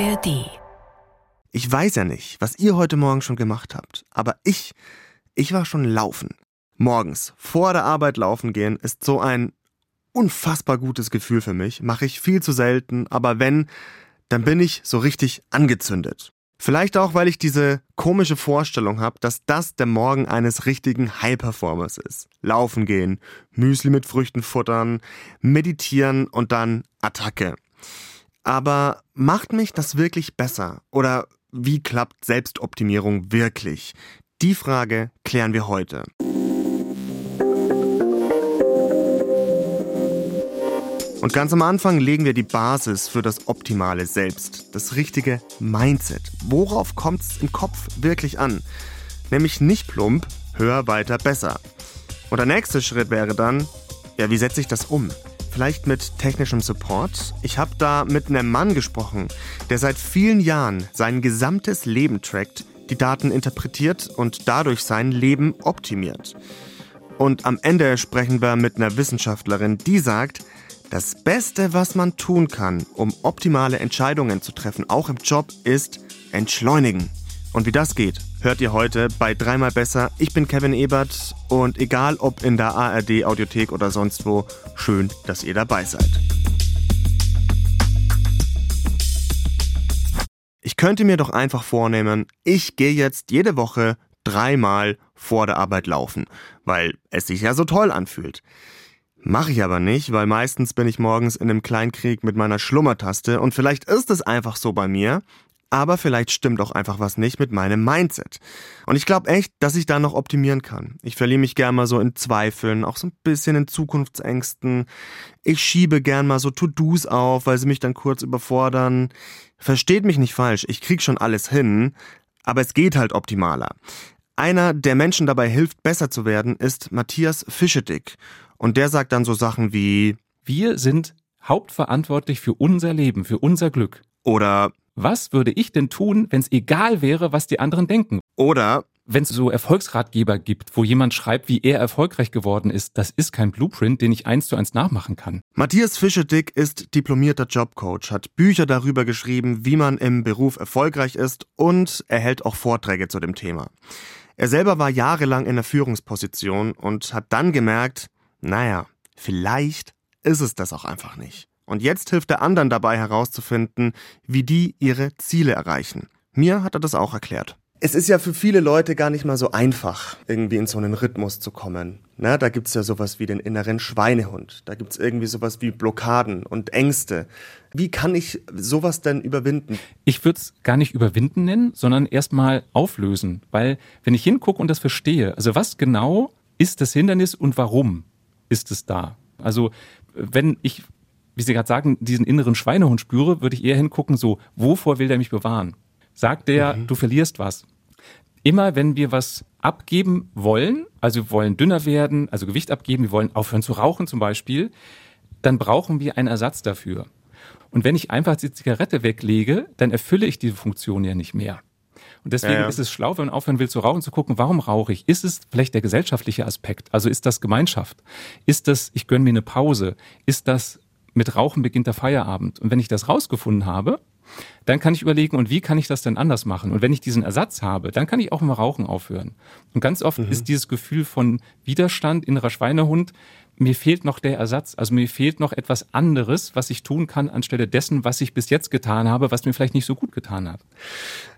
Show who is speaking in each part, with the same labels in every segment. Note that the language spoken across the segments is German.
Speaker 1: ARD.
Speaker 2: Ich weiß ja nicht, was ihr heute Morgen schon gemacht habt, aber ich, ich war schon laufen. Morgens vor der Arbeit laufen gehen ist so ein unfassbar gutes Gefühl für mich. Mache ich viel zu selten, aber wenn, dann bin ich so richtig angezündet. Vielleicht auch, weil ich diese komische Vorstellung habe, dass das der Morgen eines richtigen High-Performers ist. Laufen gehen, Müsli mit Früchten futtern, meditieren und dann Attacke. Aber macht mich das wirklich besser? Oder wie klappt Selbstoptimierung wirklich? Die Frage klären wir heute. Und ganz am Anfang legen wir die Basis für das optimale Selbst, das richtige Mindset. Worauf kommt es im Kopf wirklich an? Nämlich nicht plump, höher, weiter, besser. Und der nächste Schritt wäre dann, ja, wie setze ich das um? Vielleicht mit technischem Support? Ich habe da mit einem Mann gesprochen, der seit vielen Jahren sein gesamtes Leben trackt, die Daten interpretiert und dadurch sein Leben optimiert. Und am Ende sprechen wir mit einer Wissenschaftlerin, die sagt, das Beste, was man tun kann, um optimale Entscheidungen zu treffen, auch im Job, ist entschleunigen. Und wie das geht, hört ihr heute bei Dreimal Besser. Ich bin Kevin Ebert und egal ob in der ARD Audiothek oder sonst wo, schön, dass ihr dabei seid. Ich könnte mir doch einfach vornehmen, ich gehe jetzt jede Woche dreimal vor der Arbeit laufen, weil es sich ja so toll anfühlt. Mache ich aber nicht, weil meistens bin ich morgens in einem Kleinkrieg mit meiner Schlummertaste und vielleicht ist es einfach so bei mir, aber vielleicht stimmt auch einfach was nicht mit meinem Mindset. Und ich glaube echt, dass ich da noch optimieren kann. Ich verliere mich gern mal so in Zweifeln, auch so ein bisschen in Zukunftsängsten. Ich schiebe gern mal so To-Dos auf, weil sie mich dann kurz überfordern. Versteht mich nicht falsch, ich krieg schon alles hin, aber es geht halt optimaler. Einer, der Menschen dabei hilft, besser zu werden, ist Matthias Fischedick. Und der sagt dann so Sachen wie
Speaker 3: Wir sind hauptverantwortlich für unser Leben, für unser Glück.
Speaker 2: Oder
Speaker 3: was würde ich denn tun, wenn es egal wäre, was die anderen denken?
Speaker 2: Oder
Speaker 3: wenn es so Erfolgsratgeber gibt, wo jemand schreibt, wie er erfolgreich geworden ist, das ist kein Blueprint, den ich eins zu eins nachmachen kann.
Speaker 2: Matthias Fischedick ist diplomierter Jobcoach, hat Bücher darüber geschrieben, wie man im Beruf erfolgreich ist und er hält auch Vorträge zu dem Thema. Er selber war jahrelang in der Führungsposition und hat dann gemerkt, naja, vielleicht ist es das auch einfach nicht. Und jetzt hilft er anderen dabei herauszufinden, wie die ihre Ziele erreichen. Mir hat er das auch erklärt. Es ist ja für viele Leute gar nicht mal so einfach, irgendwie in so einen Rhythmus zu kommen. Na, da gibt's ja sowas wie den inneren Schweinehund. Da gibt's irgendwie sowas wie Blockaden und Ängste. Wie kann ich sowas denn überwinden?
Speaker 3: Ich würde es gar nicht überwinden nennen, sondern erstmal auflösen. Weil wenn ich hingucke und das verstehe, also was genau ist das Hindernis und warum ist es da? Also wenn ich wie Sie gerade sagen, diesen inneren Schweinehund spüre, würde ich eher hingucken, so, wovor will der mich bewahren? Sagt der, mhm. du verlierst was. Immer wenn wir was abgeben wollen, also wir wollen dünner werden, also Gewicht abgeben, wir wollen aufhören zu rauchen zum Beispiel, dann brauchen wir einen Ersatz dafür. Und wenn ich einfach die Zigarette weglege, dann erfülle ich diese Funktion ja nicht mehr. Und deswegen ja, ja. ist es schlau, wenn man aufhören will zu rauchen, zu gucken, warum rauche ich? Ist es vielleicht der gesellschaftliche Aspekt? Also ist das Gemeinschaft? Ist das, ich gönne mir eine Pause? Ist das mit Rauchen beginnt der Feierabend. Und wenn ich das rausgefunden habe, dann kann ich überlegen, und wie kann ich das denn anders machen? Und wenn ich diesen Ersatz habe, dann kann ich auch immer Rauchen aufhören. Und ganz oft mhm. ist dieses Gefühl von Widerstand, innerer Schweinehund, mir fehlt noch der Ersatz, also mir fehlt noch etwas anderes, was ich tun kann, anstelle dessen, was ich bis jetzt getan habe, was mir vielleicht nicht so gut getan hat.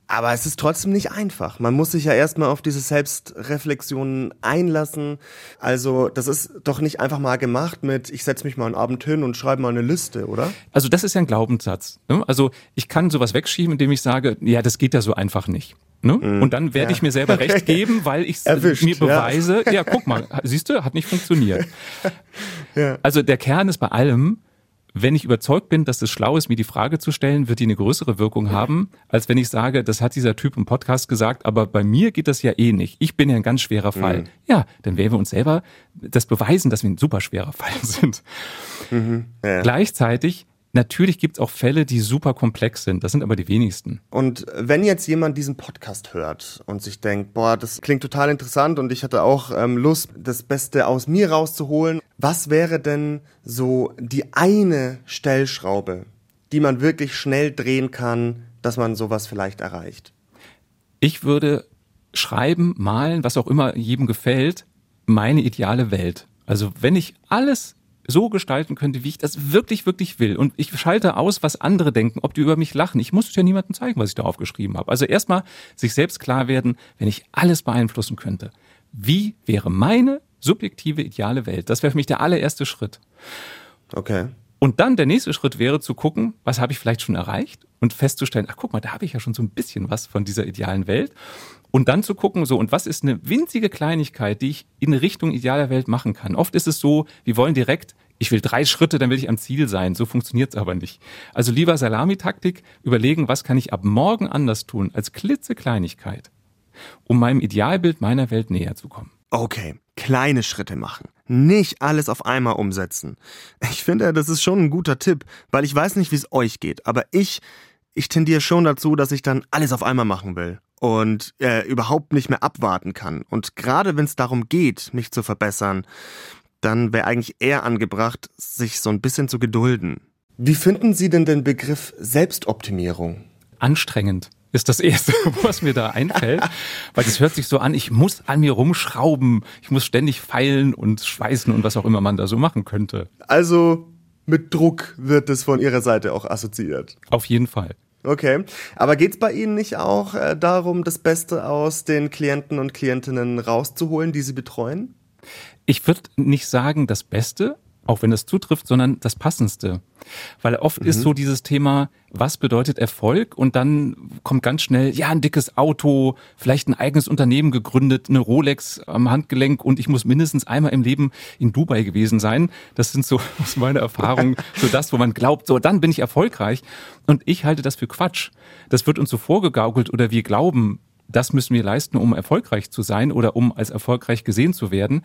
Speaker 2: Aber es ist trotzdem nicht einfach. Man muss sich ja erstmal auf diese Selbstreflexionen einlassen. Also das ist doch nicht einfach mal gemacht mit, ich setze mich mal einen Abend hin und schreibe mal eine Liste, oder?
Speaker 3: Also das ist ja ein Glaubenssatz. Ne? Also ich kann sowas wegschieben, indem ich sage, ja, das geht ja so einfach nicht. Ne? Mm, und dann werde ja. ich mir selber okay. recht geben, weil ich mir beweise, ja. ja, guck mal, siehst du, hat nicht funktioniert. ja. Also der Kern ist bei allem, wenn ich überzeugt bin, dass es schlau ist, mir die Frage zu stellen, wird die eine größere Wirkung haben, als wenn ich sage, das hat dieser Typ im Podcast gesagt, aber bei mir geht das ja eh nicht. Ich bin ja ein ganz schwerer Fall. Mhm. Ja, dann werden wir uns selber das beweisen, dass wir ein super schwerer Fall sind. Mhm. Ja. Gleichzeitig Natürlich gibt es auch Fälle, die super komplex sind. Das sind aber die wenigsten.
Speaker 2: Und wenn jetzt jemand diesen Podcast hört und sich denkt, boah, das klingt total interessant und ich hatte auch ähm, Lust, das Beste aus mir rauszuholen, was wäre denn so die eine Stellschraube, die man wirklich schnell drehen kann, dass man sowas vielleicht erreicht?
Speaker 3: Ich würde schreiben, malen, was auch immer jedem gefällt, meine ideale Welt. Also wenn ich alles so gestalten könnte, wie ich das wirklich, wirklich will. Und ich schalte aus, was andere denken, ob die über mich lachen. Ich muss es ja niemandem zeigen, was ich da aufgeschrieben habe. Also erstmal sich selbst klar werden, wenn ich alles beeinflussen könnte. Wie wäre meine subjektive ideale Welt? Das wäre für mich der allererste Schritt.
Speaker 2: Okay.
Speaker 3: Und dann der nächste Schritt wäre zu gucken, was habe ich vielleicht schon erreicht und festzustellen, ach guck mal, da habe ich ja schon so ein bisschen was von dieser idealen Welt. Und dann zu gucken, so, und was ist eine winzige Kleinigkeit, die ich in Richtung idealer Welt machen kann? Oft ist es so, wir wollen direkt, ich will drei Schritte, dann will ich am Ziel sein. So funktioniert es aber nicht. Also lieber Salamitaktik, überlegen, was kann ich ab morgen anders tun, als klitzekleinigkeit, um meinem Idealbild meiner Welt näher zu kommen.
Speaker 2: Okay, kleine Schritte machen. Nicht alles auf einmal umsetzen. Ich finde, das ist schon ein guter Tipp, weil ich weiß nicht, wie es euch geht, aber ich, ich tendiere schon dazu, dass ich dann alles auf einmal machen will und äh, überhaupt nicht mehr abwarten kann. Und gerade wenn es darum geht, mich zu verbessern, dann wäre eigentlich eher angebracht, sich so ein bisschen zu gedulden. Wie finden Sie denn den Begriff Selbstoptimierung?
Speaker 3: Anstrengend ist das Erste, was mir da einfällt, weil das hört sich so an, ich muss an mir rumschrauben, ich muss ständig feilen und schweißen und was auch immer man da so machen könnte.
Speaker 2: Also mit Druck wird es von Ihrer Seite auch assoziiert.
Speaker 3: Auf jeden Fall.
Speaker 2: Okay, aber geht's bei Ihnen nicht auch äh, darum, das Beste aus den Klienten und Klientinnen rauszuholen, die Sie betreuen?
Speaker 3: Ich würde nicht sagen das Beste, auch wenn das zutrifft, sondern das Passendste. Weil oft mhm. ist so dieses Thema, was bedeutet Erfolg? Und dann kommt ganz schnell, ja, ein dickes Auto, vielleicht ein eigenes Unternehmen gegründet, eine Rolex am Handgelenk und ich muss mindestens einmal im Leben in Dubai gewesen sein. Das sind so aus meiner Erfahrung so das, wo man glaubt, so dann bin ich erfolgreich. Und ich halte das für Quatsch. Das wird uns so vorgegaukelt oder wir glauben, das müssen wir leisten, um erfolgreich zu sein oder um als erfolgreich gesehen zu werden.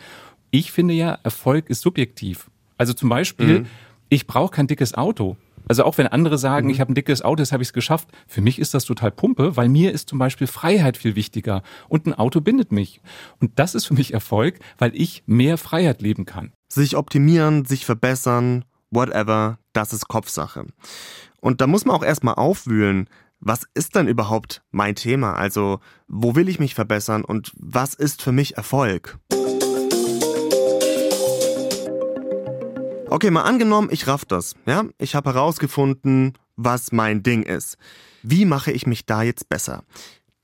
Speaker 3: Ich finde ja, Erfolg ist subjektiv. Also zum Beispiel, mhm. ich brauche kein dickes Auto. Also auch wenn andere sagen, mhm. ich habe ein dickes Auto, das habe ich es geschafft. Für mich ist das total Pumpe, weil mir ist zum Beispiel Freiheit viel wichtiger und ein Auto bindet mich. Und das ist für mich Erfolg, weil ich mehr Freiheit leben kann.
Speaker 2: Sich optimieren, sich verbessern, whatever, das ist Kopfsache. Und da muss man auch erstmal aufwühlen, was ist denn überhaupt mein Thema? Also, wo will ich mich verbessern und was ist für mich Erfolg? Okay, mal angenommen, ich raff das. Ja, ich habe herausgefunden, was mein Ding ist. Wie mache ich mich da jetzt besser?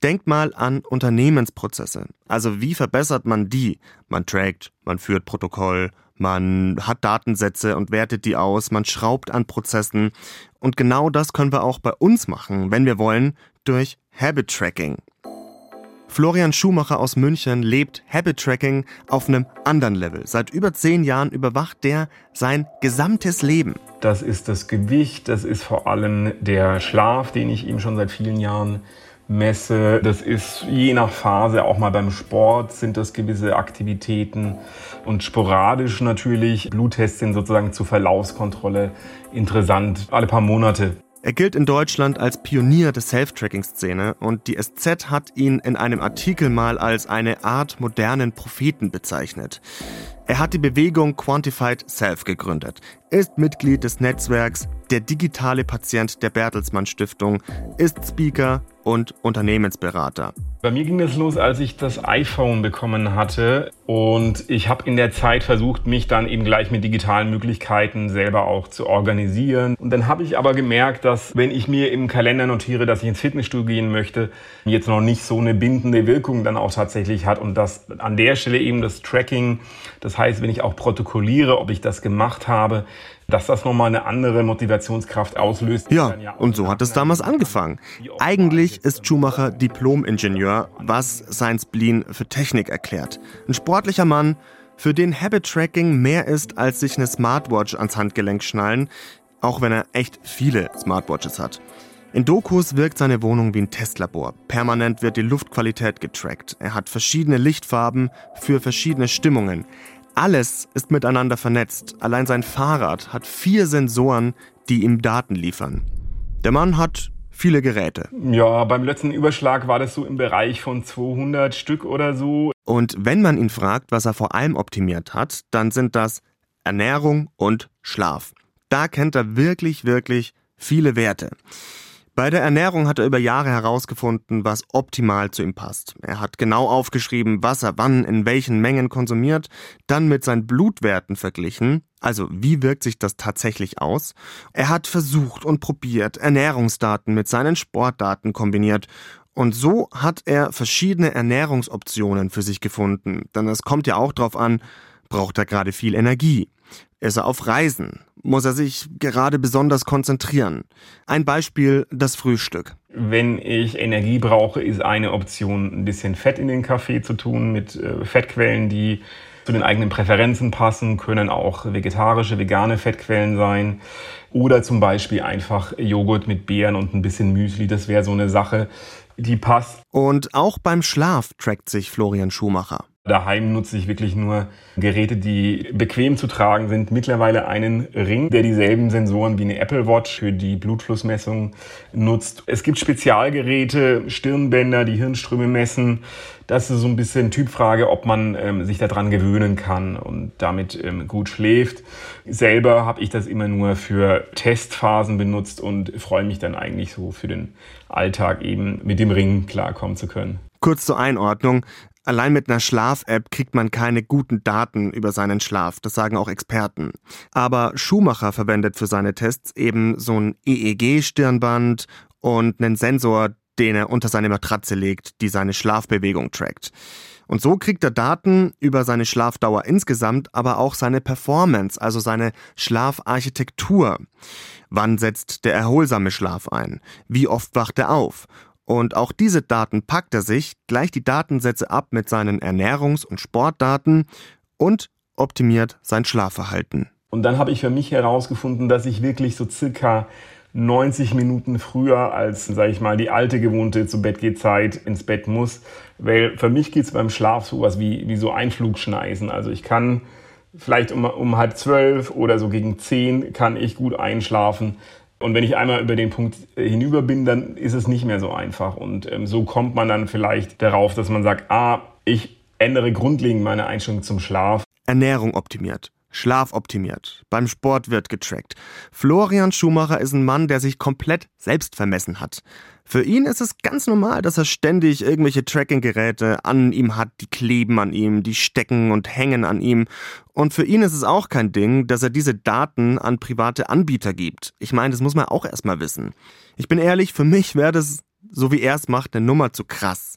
Speaker 2: Denkt mal an Unternehmensprozesse. Also wie verbessert man die? Man trackt, man führt Protokoll, man hat Datensätze und wertet die aus, man schraubt an Prozessen. Und genau das können wir auch bei uns machen, wenn wir wollen, durch Habit Tracking. Florian Schumacher aus München lebt Habit Tracking auf einem anderen Level. Seit über zehn Jahren überwacht der sein gesamtes Leben.
Speaker 1: Das ist das Gewicht, das ist vor allem der Schlaf, den ich ihm schon seit vielen Jahren messe. Das ist je nach Phase, auch mal beim Sport sind das gewisse Aktivitäten und sporadisch natürlich. Bluttests sind sozusagen zur Verlaufskontrolle interessant, alle paar Monate.
Speaker 2: Er gilt in Deutschland als Pionier der Self-Tracking-Szene und die SZ hat ihn in einem Artikel mal als eine Art modernen Propheten bezeichnet. Er hat die Bewegung Quantified Self gegründet, ist Mitglied des Netzwerks Der digitale Patient der Bertelsmann Stiftung, ist Speaker und Unternehmensberater.
Speaker 1: Bei mir ging es los, als ich das iPhone bekommen hatte und ich habe in der Zeit versucht, mich dann eben gleich mit digitalen Möglichkeiten selber auch zu organisieren. Und dann habe ich aber gemerkt, dass wenn ich mir im Kalender notiere, dass ich ins Fitnessstudio gehen möchte, jetzt noch nicht so eine bindende Wirkung dann auch tatsächlich hat und dass an der Stelle eben das Tracking, das heißt, wenn ich auch protokolliere, ob ich das gemacht habe, dass das nochmal eine andere Motivationskraft auslöst.
Speaker 2: Ja, und so hat es damals angefangen. Eigentlich ist Schumacher Diplom-Ingenieur, was sein Spleen für Technik erklärt. Ein sportlicher Mann, für den Habit-Tracking mehr ist, als sich eine Smartwatch ans Handgelenk schnallen, auch wenn er echt viele Smartwatches hat. In Dokus wirkt seine Wohnung wie ein Testlabor. Permanent wird die Luftqualität getrackt. Er hat verschiedene Lichtfarben für verschiedene Stimmungen. Alles ist miteinander vernetzt. Allein sein Fahrrad hat vier Sensoren, die ihm Daten liefern. Der Mann hat viele Geräte.
Speaker 1: Ja, beim letzten Überschlag war das so im Bereich von 200 Stück oder so.
Speaker 2: Und wenn man ihn fragt, was er vor allem optimiert hat, dann sind das Ernährung und Schlaf. Da kennt er wirklich, wirklich viele Werte. Bei der Ernährung hat er über Jahre herausgefunden, was optimal zu ihm passt. Er hat genau aufgeschrieben, was er wann in welchen Mengen konsumiert, dann mit seinen Blutwerten verglichen, also wie wirkt sich das tatsächlich aus. Er hat versucht und probiert, Ernährungsdaten mit seinen Sportdaten kombiniert und so hat er verschiedene Ernährungsoptionen für sich gefunden. Denn es kommt ja auch darauf an, braucht er gerade viel Energie? Ist er auf Reisen? Muss er sich gerade besonders konzentrieren? Ein Beispiel, das Frühstück.
Speaker 1: Wenn ich Energie brauche, ist eine Option, ein bisschen Fett in den Kaffee zu tun mit äh, Fettquellen, die zu den eigenen Präferenzen passen, können auch vegetarische, vegane Fettquellen sein. Oder zum Beispiel einfach Joghurt mit Beeren und ein bisschen Müsli. Das wäre so eine Sache, die passt.
Speaker 2: Und auch beim Schlaf trackt sich Florian Schumacher.
Speaker 1: Daheim nutze ich wirklich nur Geräte, die bequem zu tragen sind. Mittlerweile einen Ring, der dieselben Sensoren wie eine Apple Watch für die Blutflussmessung nutzt. Es gibt Spezialgeräte, Stirnbänder, die Hirnströme messen. Das ist so ein bisschen Typfrage, ob man ähm, sich daran gewöhnen kann und damit ähm, gut schläft. Selber habe ich das immer nur für Testphasen benutzt und freue mich dann eigentlich so für den Alltag eben mit dem Ring klarkommen zu können.
Speaker 2: Kurz zur Einordnung. Allein mit einer Schlaf-App kriegt man keine guten Daten über seinen Schlaf, das sagen auch Experten. Aber Schumacher verwendet für seine Tests eben so ein EEG-Stirnband und einen Sensor, den er unter seine Matratze legt, die seine Schlafbewegung trackt. Und so kriegt er Daten über seine Schlafdauer insgesamt, aber auch seine Performance, also seine Schlafarchitektur. Wann setzt der erholsame Schlaf ein? Wie oft wacht er auf? Und auch diese Daten packt er sich, gleicht die Datensätze ab mit seinen Ernährungs- und Sportdaten und optimiert sein Schlafverhalten.
Speaker 1: Und dann habe ich für mich herausgefunden, dass ich wirklich so circa 90 Minuten früher als, sage ich mal, die alte gewohnte zu Bett geht Zeit ins Bett muss. Weil für mich geht es beim Schlaf sowas wie, wie so Einflugschneisen. Also ich kann vielleicht um, um halb zwölf oder so gegen zehn kann ich gut einschlafen. Und wenn ich einmal über den Punkt äh, hinüber bin, dann ist es nicht mehr so einfach. Und ähm, so kommt man dann vielleicht darauf, dass man sagt, ah, ich ändere grundlegend meine Einstellung zum Schlaf.
Speaker 2: Ernährung optimiert. Schlaf optimiert. Beim Sport wird getrackt. Florian Schumacher ist ein Mann, der sich komplett selbst vermessen hat. Für ihn ist es ganz normal, dass er ständig irgendwelche Tracking-Geräte an ihm hat, die kleben an ihm, die stecken und hängen an ihm. Und für ihn ist es auch kein Ding, dass er diese Daten an private Anbieter gibt. Ich meine, das muss man auch erstmal wissen. Ich bin ehrlich, für mich wäre das, so wie er es macht, eine Nummer zu krass.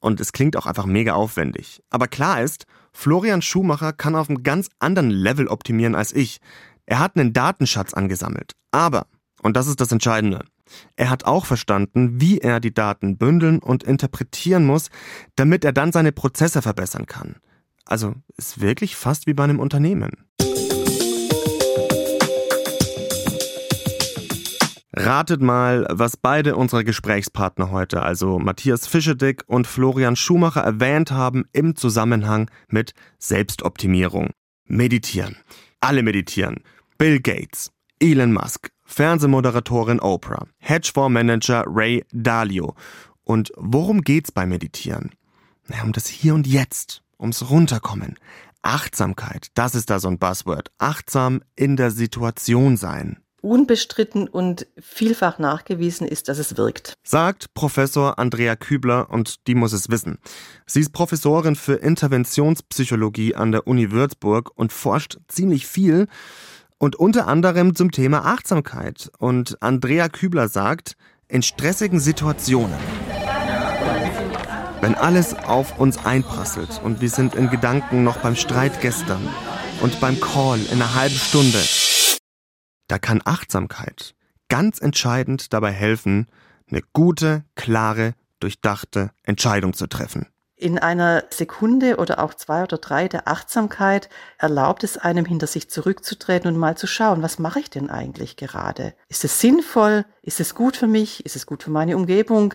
Speaker 2: Und es klingt auch einfach mega aufwendig. Aber klar ist, Florian Schumacher kann auf einem ganz anderen Level optimieren als ich. Er hat einen Datenschatz angesammelt. Aber, und das ist das Entscheidende, er hat auch verstanden, wie er die Daten bündeln und interpretieren muss, damit er dann seine Prozesse verbessern kann. Also ist wirklich fast wie bei einem Unternehmen. Ratet mal, was beide unsere Gesprächspartner heute, also Matthias Fischedick und Florian Schumacher, erwähnt haben im Zusammenhang mit Selbstoptimierung. Meditieren. Alle meditieren. Bill Gates, Elon Musk, Fernsehmoderatorin Oprah, Hedgefondsmanager Ray Dalio. Und worum geht's beim Meditieren? Na, um das Hier und Jetzt, ums Runterkommen. Achtsamkeit, das ist da so ein Buzzword. Achtsam in der Situation sein
Speaker 4: unbestritten und vielfach nachgewiesen ist, dass es wirkt.
Speaker 2: Sagt Professor Andrea Kübler und die muss es wissen. Sie ist Professorin für Interventionspsychologie an der Uni Würzburg und forscht ziemlich viel und unter anderem zum Thema Achtsamkeit. Und Andrea Kübler sagt, in stressigen Situationen, wenn alles auf uns einprasselt und wir sind in Gedanken noch beim Streit gestern und beim Call in einer halben Stunde, da kann Achtsamkeit ganz entscheidend dabei helfen, eine gute, klare, durchdachte Entscheidung zu treffen.
Speaker 4: In einer Sekunde oder auch zwei oder drei der Achtsamkeit erlaubt es einem, hinter sich zurückzutreten und mal zu schauen, was mache ich denn eigentlich gerade? Ist es sinnvoll? Ist es gut für mich? Ist es gut für meine Umgebung?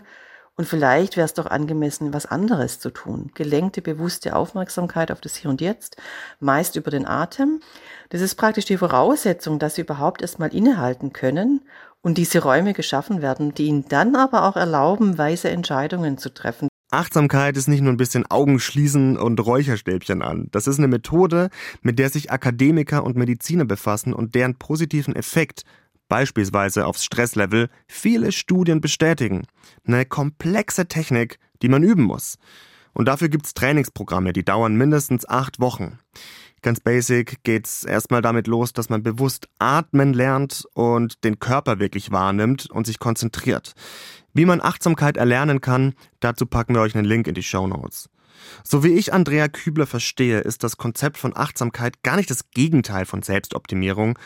Speaker 4: Und vielleicht wäre es doch angemessen, was anderes zu tun. Gelenkte, bewusste Aufmerksamkeit auf das Hier und Jetzt, meist über den Atem. Das ist praktisch die Voraussetzung, dass sie überhaupt erstmal innehalten können und diese Räume geschaffen werden, die ihnen dann aber auch erlauben, weise Entscheidungen zu treffen.
Speaker 2: Achtsamkeit ist nicht nur ein bisschen Augen schließen und Räucherstäbchen an. Das ist eine Methode, mit der sich Akademiker und Mediziner befassen und deren positiven Effekt beispielsweise aufs Stresslevel, viele Studien bestätigen. Eine komplexe Technik, die man üben muss. Und dafür gibt's Trainingsprogramme, die dauern mindestens acht Wochen. Ganz basic geht's erstmal damit los, dass man bewusst atmen lernt und den Körper wirklich wahrnimmt und sich konzentriert. Wie man Achtsamkeit erlernen kann, dazu packen wir euch einen Link in die Show Notes. So wie ich Andrea Kübler verstehe, ist das Konzept von Achtsamkeit gar nicht das Gegenteil von Selbstoptimierung.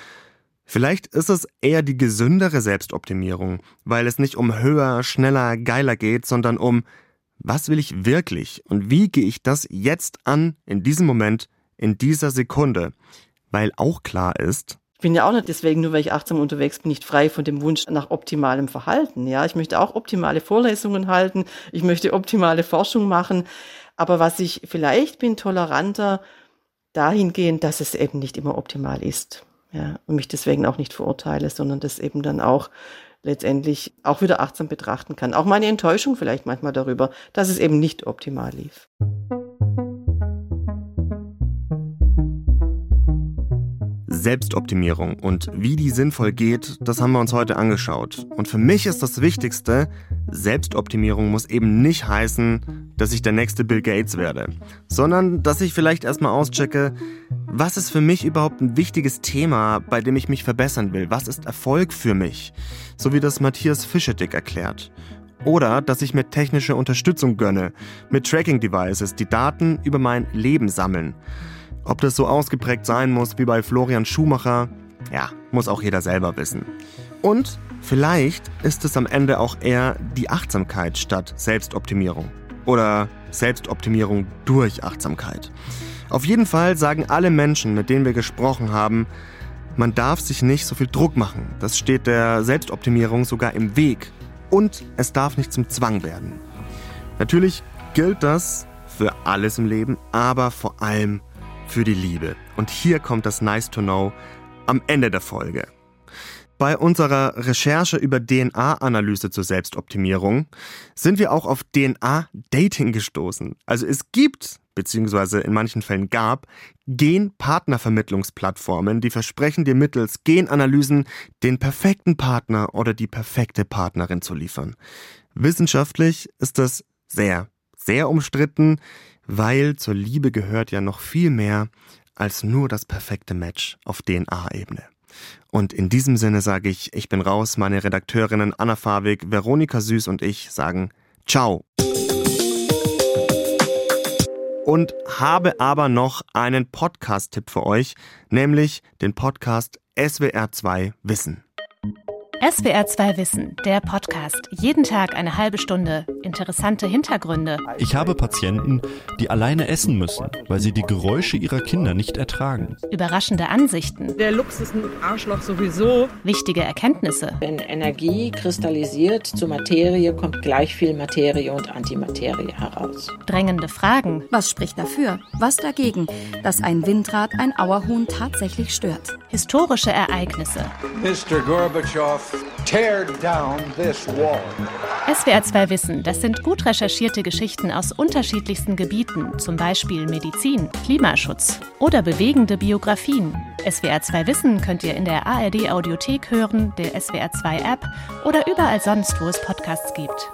Speaker 2: Vielleicht ist es eher die gesündere Selbstoptimierung, weil es nicht um höher, schneller, geiler geht, sondern um was will ich wirklich und wie gehe ich das jetzt an, in diesem Moment, in dieser Sekunde? Weil auch klar ist,
Speaker 4: ich bin ja auch nicht deswegen, nur weil ich achtsam unterwegs bin, nicht frei von dem Wunsch nach optimalem Verhalten. Ja, ich möchte auch optimale Vorlesungen halten. Ich möchte optimale Forschung machen. Aber was ich vielleicht bin, toleranter dahingehend, dass es eben nicht immer optimal ist. Ja, und mich deswegen auch nicht verurteile, sondern das eben dann auch letztendlich auch wieder achtsam betrachten kann. Auch meine Enttäuschung vielleicht manchmal darüber, dass es eben nicht optimal lief.
Speaker 2: Selbstoptimierung und wie die sinnvoll geht, das haben wir uns heute angeschaut. Und für mich ist das Wichtigste, Selbstoptimierung muss eben nicht heißen, dass ich der nächste Bill Gates werde, sondern dass ich vielleicht erstmal auschecke, was ist für mich überhaupt ein wichtiges Thema, bei dem ich mich verbessern will? Was ist Erfolg für mich? So wie das Matthias Fischedick erklärt. Oder dass ich mir technische Unterstützung gönne, mit Tracking-Devices, die Daten über mein Leben sammeln. Ob das so ausgeprägt sein muss wie bei Florian Schumacher, ja, muss auch jeder selber wissen. Und vielleicht ist es am Ende auch eher die Achtsamkeit statt Selbstoptimierung. Oder Selbstoptimierung durch Achtsamkeit. Auf jeden Fall sagen alle Menschen, mit denen wir gesprochen haben, man darf sich nicht so viel Druck machen. Das steht der Selbstoptimierung sogar im Weg. Und es darf nicht zum Zwang werden. Natürlich gilt das für alles im Leben, aber vor allem für die Liebe. Und hier kommt das Nice to Know am Ende der Folge. Bei unserer Recherche über DNA-Analyse zur Selbstoptimierung sind wir auch auf DNA-Dating gestoßen. Also es gibt, beziehungsweise in manchen Fällen gab, Gen-Partnervermittlungsplattformen, die versprechen dir mittels Genanalysen den perfekten Partner oder die perfekte Partnerin zu liefern. Wissenschaftlich ist das sehr, sehr umstritten weil zur Liebe gehört ja noch viel mehr als nur das perfekte Match auf DNA-Ebene. Und in diesem Sinne sage ich, ich bin raus. Meine Redakteurinnen Anna Fawig, Veronika Süß und ich sagen Ciao. Und habe aber noch einen Podcast-Tipp für euch, nämlich den Podcast SWR2 Wissen.
Speaker 5: SWR 2 Wissen, der Podcast. Jeden Tag eine halbe Stunde. Interessante Hintergründe.
Speaker 6: Ich habe Patienten, die alleine essen müssen, weil sie die Geräusche ihrer Kinder nicht ertragen.
Speaker 5: Überraschende Ansichten.
Speaker 7: Der Lux ist ein Arschloch sowieso.
Speaker 5: Wichtige Erkenntnisse.
Speaker 8: Wenn Energie kristallisiert zu Materie, kommt gleich viel Materie und Antimaterie heraus.
Speaker 5: Drängende Fragen.
Speaker 9: Was spricht dafür? Was dagegen, dass ein Windrad ein Auerhuhn tatsächlich stört?
Speaker 5: Historische Ereignisse.
Speaker 10: Mr. Gorbatschow Tear down this wall.
Speaker 5: SWR 2 Wissen, das sind gut recherchierte Geschichten aus unterschiedlichsten Gebieten, zum Beispiel Medizin, Klimaschutz oder bewegende Biografien. SWR 2 Wissen könnt ihr in der ARD Audiothek hören, der SWR 2 App oder überall sonst, wo es Podcasts gibt.